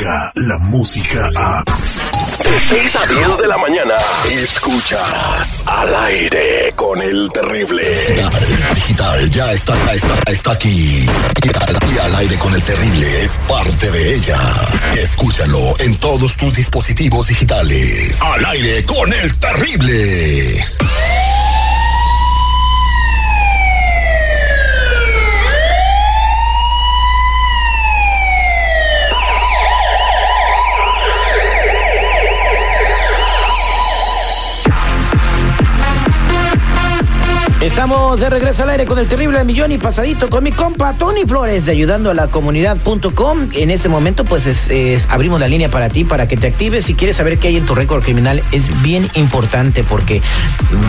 llega la música a... De 6 a 10 de la mañana, escuchas al aire con el terrible. Digital ya está, está, está aquí. Y al aire con el terrible es parte de ella. Escúchalo en todos tus dispositivos digitales. Al aire con el terrible. Estamos de regreso al aire con el terrible millón y pasadito con mi compa Tony Flores de ayudando a la comunidad.com. En este momento, pues es, abrimos la línea para ti para que te actives. Si quieres saber qué hay en tu récord criminal, es bien importante porque,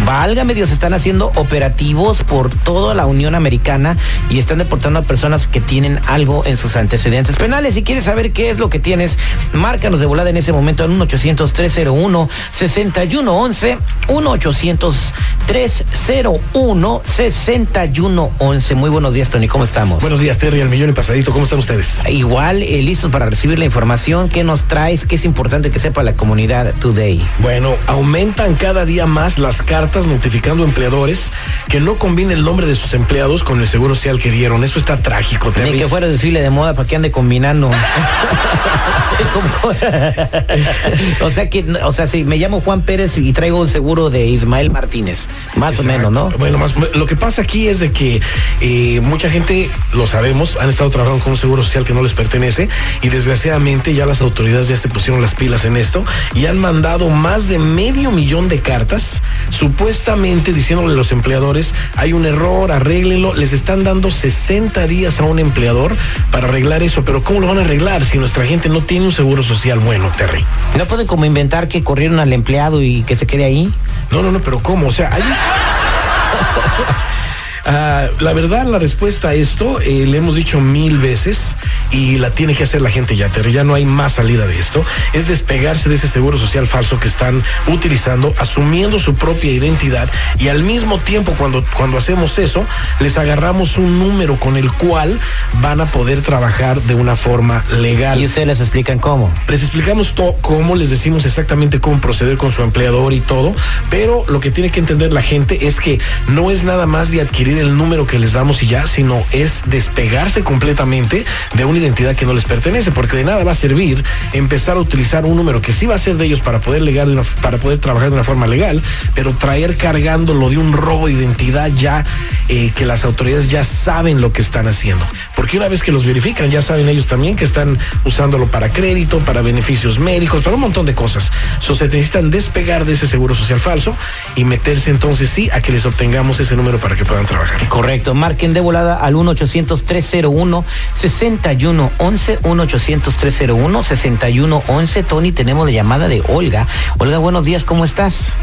válgame Dios, están haciendo operativos por toda la Unión Americana y están deportando a personas que tienen algo en sus antecedentes penales. Si quieres saber qué es lo que tienes, márcanos de volada en ese momento en 1-800-301-6111. 1-800-301. 1-6111. Muy buenos días, Tony. ¿Cómo estamos? Buenos días, Terry, el millón y pasadito. ¿Cómo están ustedes? Igual, eh, listos para recibir la información. ¿Qué nos traes? ¿Qué es importante que sepa la comunidad today? Bueno, aumentan cada día más las cartas notificando a empleadores que no combinen el nombre de sus empleados con el seguro social que dieron. Eso está trágico, Terry. Ni que fuera desfile de moda para que ande combinando. o sea que, o sea, si me llamo Juan Pérez y traigo el seguro de Ismael Martínez, más o menos, ¿no? Bueno, más, lo que pasa aquí es de que eh, mucha gente, lo sabemos, han estado trabajando con un seguro social que no les pertenece y desgraciadamente ya las autoridades ya se pusieron las pilas en esto y han mandado más de medio millón de cartas supuestamente diciéndole a los empleadores hay un error, arréglenlo, les están dando 60 días a un empleador para arreglar eso, pero ¿cómo lo van a arreglar si nuestra gente no tiene un seguro social bueno, Terry? ¿No pueden como inventar que corrieron al empleado y que se quede ahí? No, no, no, pero ¿cómo? O sea, hay... Ah, la verdad, la respuesta a esto eh, le hemos dicho mil veces y la tiene que hacer la gente ya, Terry. Ya no hay más salida de esto. Es despegarse de ese seguro social falso que están utilizando, asumiendo su propia identidad y al mismo tiempo, cuando, cuando hacemos eso, les agarramos un número con el cual van a poder trabajar de una forma legal. ¿Y ustedes les explican cómo? Les explicamos cómo, les decimos exactamente cómo proceder con su empleador y todo, pero lo que tiene que entender la gente es que no es nada más de adquirir el número que les damos y ya, sino es despegarse completamente de una identidad que no les pertenece, porque de nada va a servir empezar a utilizar un número que sí va a ser de ellos para poder legal, para poder trabajar de una forma legal, pero traer cargándolo de un robo de identidad ya eh, que las autoridades ya saben lo que están haciendo, porque una vez que los verifican ya saben ellos también que están usándolo para crédito, para beneficios médicos, para un montón de cosas. So, se necesitan despegar de ese seguro social falso y meterse entonces sí a que les obtengamos ese número para que puedan trabajar. Correcto. Marquen de volada al 1-800-301-6111. 1-800-301-6111. Tony, tenemos la llamada de Olga. Olga, buenos días, ¿cómo estás?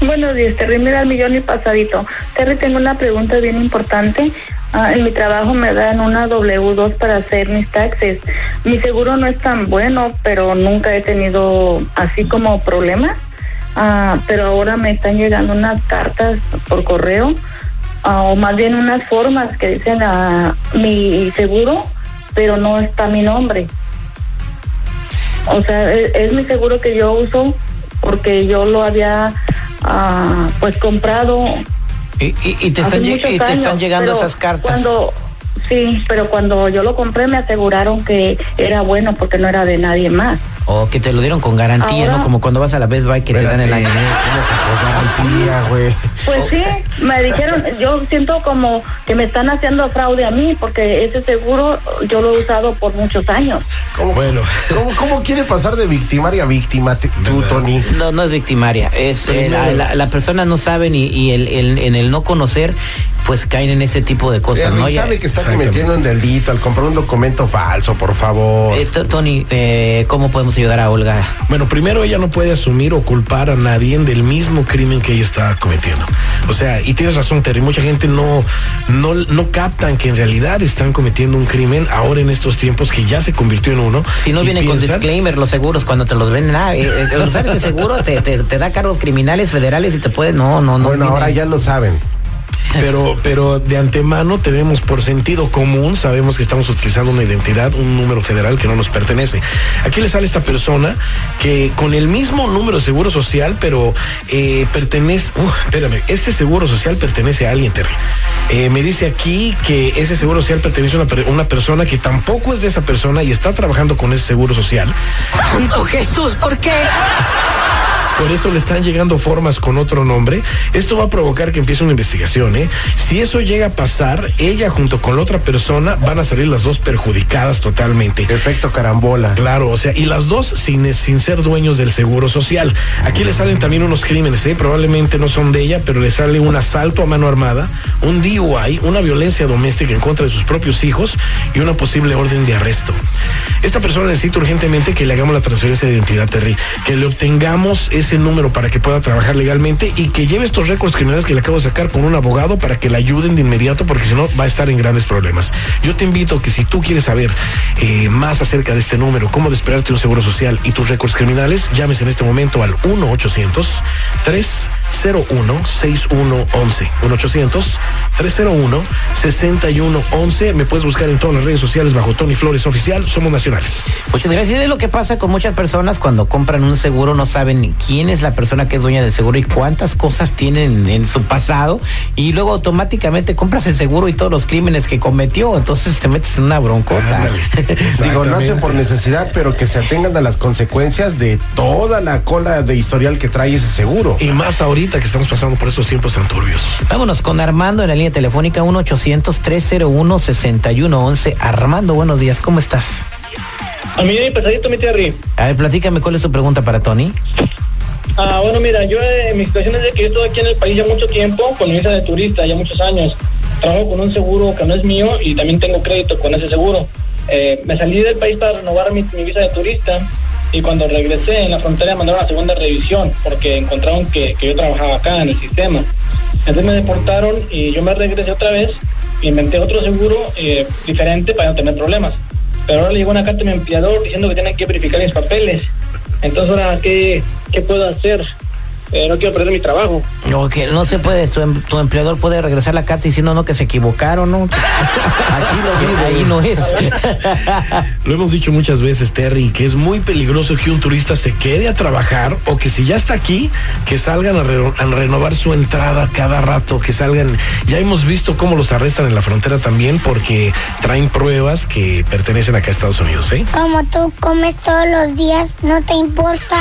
Buenos días, Terry. Me da el millón y pasadito. Terry, tengo una pregunta bien importante. Ah, en mi trabajo me dan una W2 para hacer mis taxes. Mi seguro no es tan bueno, pero nunca he tenido así como problemas. Ah, pero ahora me están llegando unas cartas por correo o más bien unas formas que dicen a mi seguro, pero no está mi nombre. O sea, e, es, mi seguro que yo uso porque yo lo había ah, pues comprado. Y, y, te, están, te están llegando esas cartas. Cuando, sí, pero cuando yo lo compré me aseguraron que era bueno porque no era de nadie más. O que te lo dieron con garantía, ¿no? Como cuando vas a la Best Buy que te dan el año. garantía, güey? Pues sí, me dijeron, yo siento como que me están haciendo fraude a mí porque ese seguro yo lo he usado por muchos años. ¿Cómo, bueno. ¿Cómo, quiere pasar de victimaria a víctima tú, Tony? No, no es victimaria. Es eh, la, persona no sabe y, el, en el no conocer pues caen en ese tipo de cosas, ¿no? sabe que está cometiendo un delito al comprar un documento falso, por favor. Esto, Tony, eh, ¿cómo podemos ayudar a Olga? Bueno, primero ella no puede asumir o culpar a nadie del mismo crimen que ella está cometiendo. O sea, y tienes razón, Terry, mucha gente no, no, no captan que en realidad están cometiendo un crimen ahora en estos tiempos que ya se convirtió en uno. Si no viene con disclaimer los seguros cuando te los venden, ah, eh, eh, ¿sabes seguro te, te, da cargos criminales federales y te puede, no, no, no. Bueno, ahora ya lo saben. Pero, pero de antemano tenemos por sentido común, sabemos que estamos utilizando una identidad, un número federal que no nos pertenece. Aquí le sale esta persona que con el mismo número de seguro social, pero eh, pertenece, uh, espérame, este seguro social pertenece a alguien, Terry. Eh, me dice aquí que ese seguro social pertenece a una, una persona que tampoco es de esa persona y está trabajando con ese seguro social. Santo Jesús, ¿por qué? Por eso le están llegando formas con otro nombre. Esto va a provocar que empiece una investigación, ¿eh? Si eso llega a pasar, ella junto con la otra persona van a salir las dos perjudicadas totalmente. Efecto carambola. Claro, o sea, y las dos sin, sin ser dueños del seguro social. Aquí le salen también unos crímenes, ¿eh? probablemente no son de ella, pero le sale un asalto a mano armada, un DUI, una violencia doméstica en contra de sus propios hijos y una posible orden de arresto. Esta persona necesita urgentemente que le hagamos la transferencia de identidad, Terry, que le obtengamos ese número para que pueda trabajar legalmente y que lleve estos récords criminales que le acabo de sacar con un abogado para que le ayuden de inmediato, porque si no va a estar en grandes problemas. Yo te invito que si tú quieres saber eh, más acerca de este número, cómo desesperarte un seguro social y tus récords criminales, llames en este momento al 1-800-301-6111. 1-800-301-6111. Me puedes buscar en todas las redes sociales bajo Tony Flores Oficial. Somos nacionales. Muchas gracias. Es lo que pasa con muchas personas cuando compran un seguro, no saben quién es la persona que es dueña del seguro y cuántas cosas tienen en su pasado. Y luego automáticamente compras el seguro y todos los crímenes que cometió. Entonces te metes en una broncota. Digo, no hace Exactamente. por necesidad, pero que se atengan a las consecuencias de toda la cola de historial que trae ese seguro. Y más ahorita que estamos pasando por estos tiempos tan turbios. Vámonos con Armando en la línea telefónica 1-800-301-6111. Armando, buenos días. ¿Cómo estás? A mí mi pesadito, mi Terry. A ver, platícame cuál es tu pregunta para Tony. Ah, bueno, mira, yo eh, mi situación es de que yo estoy aquí en el país ya mucho tiempo, con visa de turista, ya muchos años. Trabajo con un seguro que no es mío y también tengo crédito con ese seguro. Eh, me salí del país para renovar mi, mi visa de turista y cuando regresé en la frontera me mandaron a segunda revisión porque encontraron que, que yo trabajaba acá en el sistema. Entonces me deportaron y yo me regresé otra vez, inventé otro seguro eh, diferente para no tener problemas. Pero ahora le llegó una carta a mi empleador diciendo que tienen que verificar mis papeles. Entonces ahora, ¿qué, qué puedo hacer? Eh, no quiero perder mi trabajo. No, que no se puede, tu, em- tu empleador puede regresar la carta diciendo no que se equivocaron, ¿no? Aquí lo ahí no es. Lo hemos dicho muchas veces, Terry, que es muy peligroso que un turista se quede a trabajar o que si ya está aquí, que salgan a, re- a renovar su entrada cada rato, que salgan. Ya hemos visto cómo los arrestan en la frontera también porque traen pruebas que pertenecen acá a Estados Unidos, ¿eh? Como tú comes todos los días, no te importa.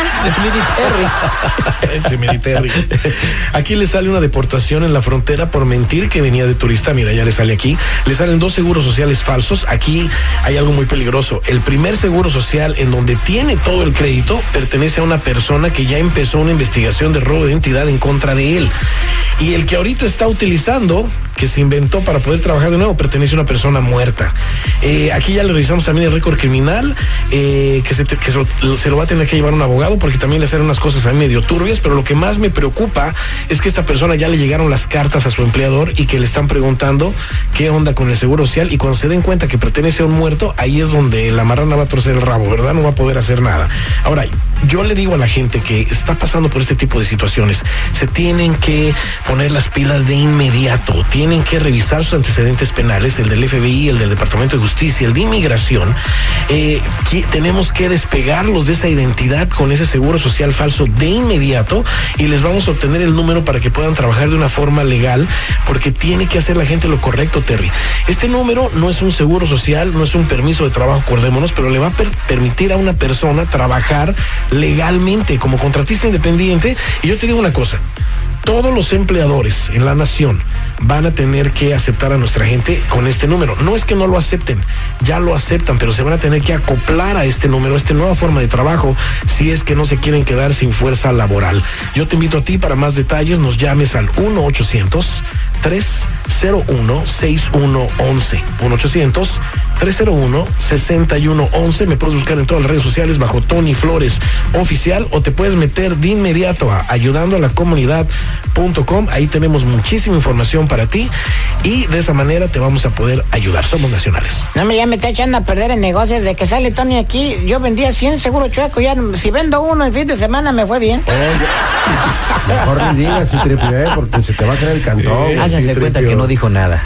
Ese Aquí le sale una deportación en la frontera por mentir que venía de turista. Mira, ya le sale aquí. Le salen dos seguros sociales falsos. Aquí hay algo muy peligroso. El primer seguro social en donde tiene todo el crédito pertenece a una persona que ya empezó una investigación de robo de identidad en contra de él. Y el que ahorita está utilizando, que se inventó para poder trabajar de nuevo, pertenece a una persona muerta. Eh, aquí ya le revisamos también el récord criminal, eh, que, se, que se lo, va a tener que llevar un abogado porque también le hacen unas cosas a mí medio turbias, pero lo que más me preocupa es que esta persona ya le llegaron las cartas a su empleador y que le están preguntando qué onda con el seguro social y cuando se den cuenta que pertenece a un muerto, ahí es donde la marrana va a torcer el rabo, ¿verdad? No va a poder hacer nada. Ahora, yo le digo a la gente que está pasando por este tipo de situaciones, se tienen que poner las pilas de inmediato, que revisar sus antecedentes penales, el del FBI, el del Departamento de Justicia, el de Inmigración. Eh, tenemos que despegarlos de esa identidad con ese seguro social falso de inmediato y les vamos a obtener el número para que puedan trabajar de una forma legal, porque tiene que hacer la gente lo correcto, Terry. Este número no es un seguro social, no es un permiso de trabajo, acordémonos, pero le va a per- permitir a una persona trabajar legalmente como contratista independiente. Y yo te digo una cosa, todos los empleadores en la nación van a tener que aceptar a nuestra gente con este número. No es que no lo acepten, ya lo aceptan, pero se van a tener que acoplar a este número, a esta nueva forma de trabajo, si es que no se quieren quedar sin fuerza laboral. Yo te invito a ti para más detalles, nos llames al 1 800 301 6111 1 800 301-6111. Me puedes buscar en todas las redes sociales bajo Tony Flores Oficial o te puedes meter de inmediato a ayudando a la comunidad.com. Ahí tenemos muchísima información para ti y de esa manera te vamos a poder ayudar. Somos nacionales. No, me ya me está echando a perder en negocios. De que sale Tony aquí, yo vendía 100 seguro chueco. Ya, si vendo uno el fin de semana, me fue bien. Mejor ni digas, y triple, porque se te va a caer el cantón. Háganse cuenta que no dijo nada.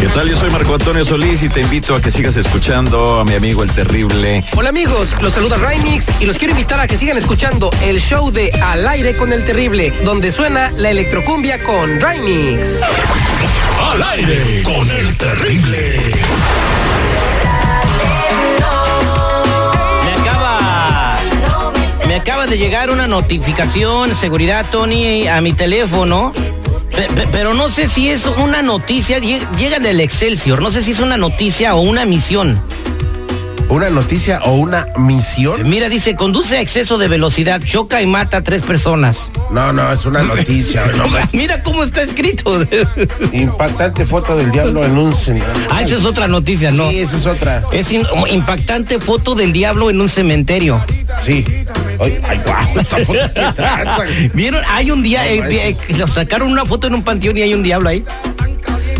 ¿Qué tal? Yo soy Marco Antonio Solís y te invito a que sigas escuchando a mi amigo el terrible. Hola amigos, los saluda Rymix y los quiero invitar a que sigan escuchando el show de Al aire con el terrible, donde suena la electrocumbia con Rymix. Al aire con el terrible. Acaba de llegar una notificación, seguridad, Tony, a mi teléfono. Pe- pe- Pero no sé si es una noticia, lle- llega del Excelsior, no sé si es una noticia o una misión. ¿Una noticia o una misión? Mira, dice, conduce a exceso de velocidad, choca y mata a tres personas. No, no, es una noticia. no. Mira cómo está escrito. Impactante foto del diablo en un cementerio. Ah, esa es otra noticia, ¿no? Sí, esa es otra. Es in- impactante foto del diablo en un cementerio. Sí. Ay, ay, guau, esta foto qué tranza. ¿Vieron? Hay un día, eh, No, eh, que sacaron una foto en un panteón y hay un diablo ahí.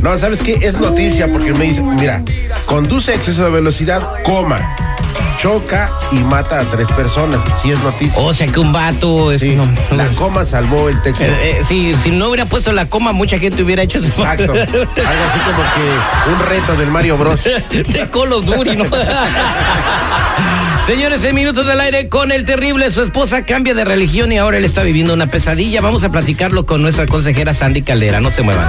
No, ¿sabes qué? Es noticia porque me dice, mira, conduce a exceso de velocidad, coma, choca y mata a tres personas. Sí es noticia. O sea que un vato es Sí, no, la coma salvó el texto. Eh, eh, sí, si no hubiera puesto la coma, mucha gente hubiera hecho eso. Exacto. Algo así como que un reto del Mario Bros. de Call of Duty, ¿no? Señores, en minutos del aire con el terrible, su esposa cambia de religión y ahora él está viviendo una pesadilla. Vamos a platicarlo con nuestra consejera Sandy Caldera. No se muevan.